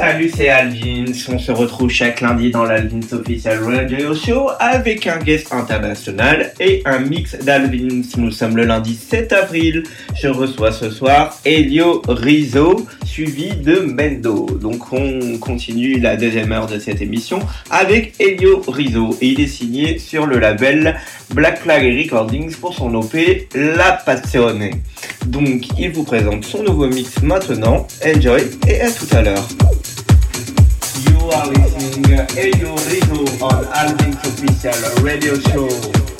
Salut, c'est Alvin. On se retrouve chaque lundi dans l'Alvins Official Radio Show avec un guest international et un mix d'Alvins. Nous sommes le lundi 7 avril. Je reçois ce soir Elio Rizzo suivi de Mendo. Donc on continue la deuxième heure de cette émission avec Elio Rizzo et il est signé sur le label Black Flag Recordings pour son OP La Passione. Donc il vous présente son nouveau mix maintenant. Enjoy et à tout à l'heure. Are listening Elio Rizzo on Alvin's official radio show.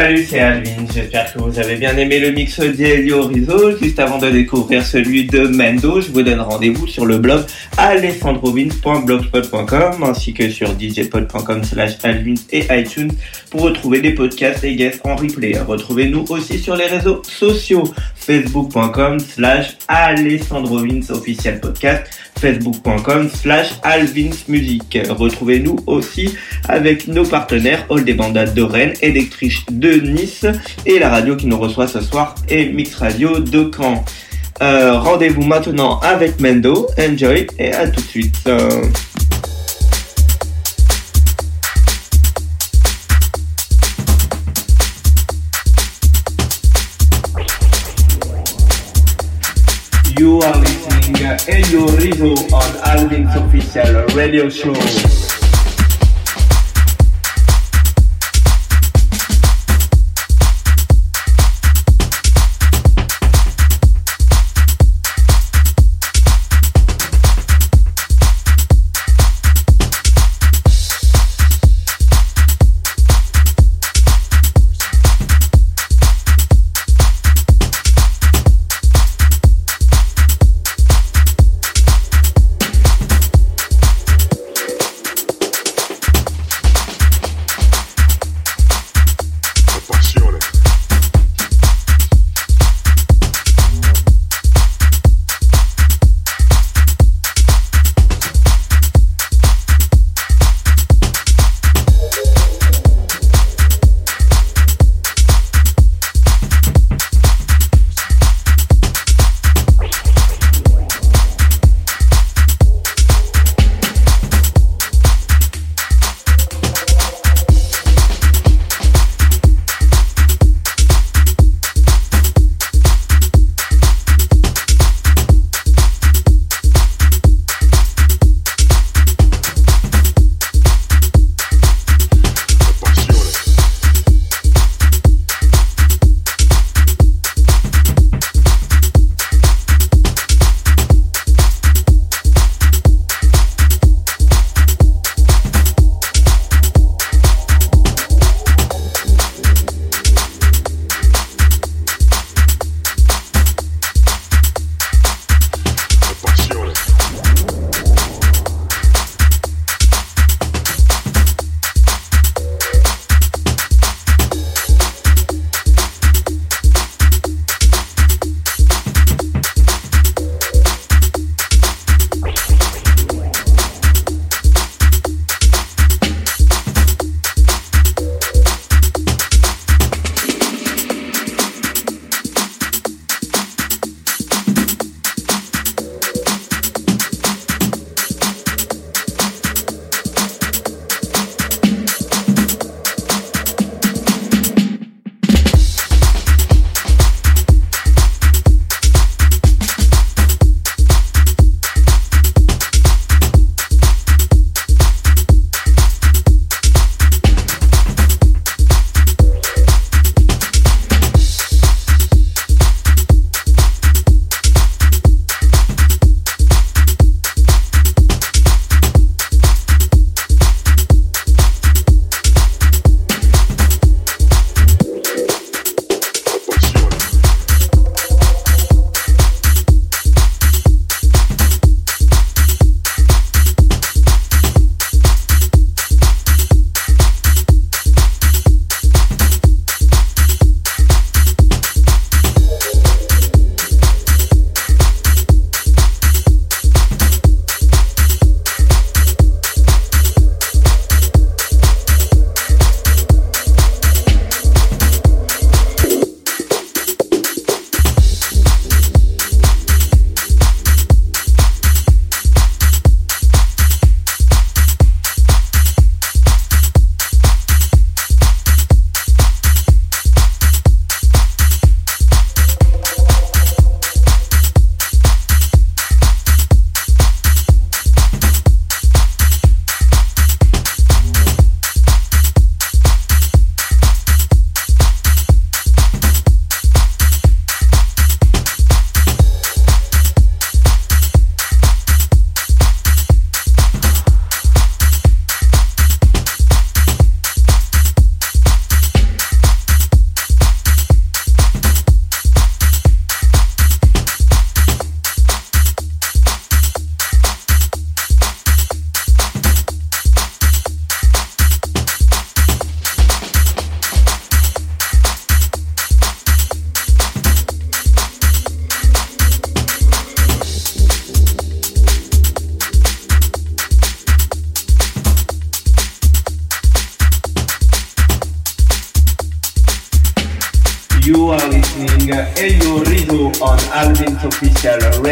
Salut, c'est Alvin. J'espère que vous avez bien aimé le mix d'Elio Rizzo. Juste avant de découvrir celui de Mendo, je vous donne rendez-vous sur le blog alessandrovins.blogspot.com ainsi que sur djpod.com slash et iTunes pour retrouver des podcasts et guests en replay. Retrouvez-nous aussi sur les réseaux sociaux facebook.com slash alessandrovins officiel podcast facebook.com slash alvinsmusic. Retrouvez-nous aussi avec nos partenaires All des Bandades de Rennes, Electric de Nice et la radio qui nous reçoit ce soir est Mix Radio de Caen. Euh, Rendez-vous maintenant avec Mendo. Enjoy et à tout de suite. Euh... You are listening Elio Rizzo on Alvin's official radio show.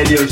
You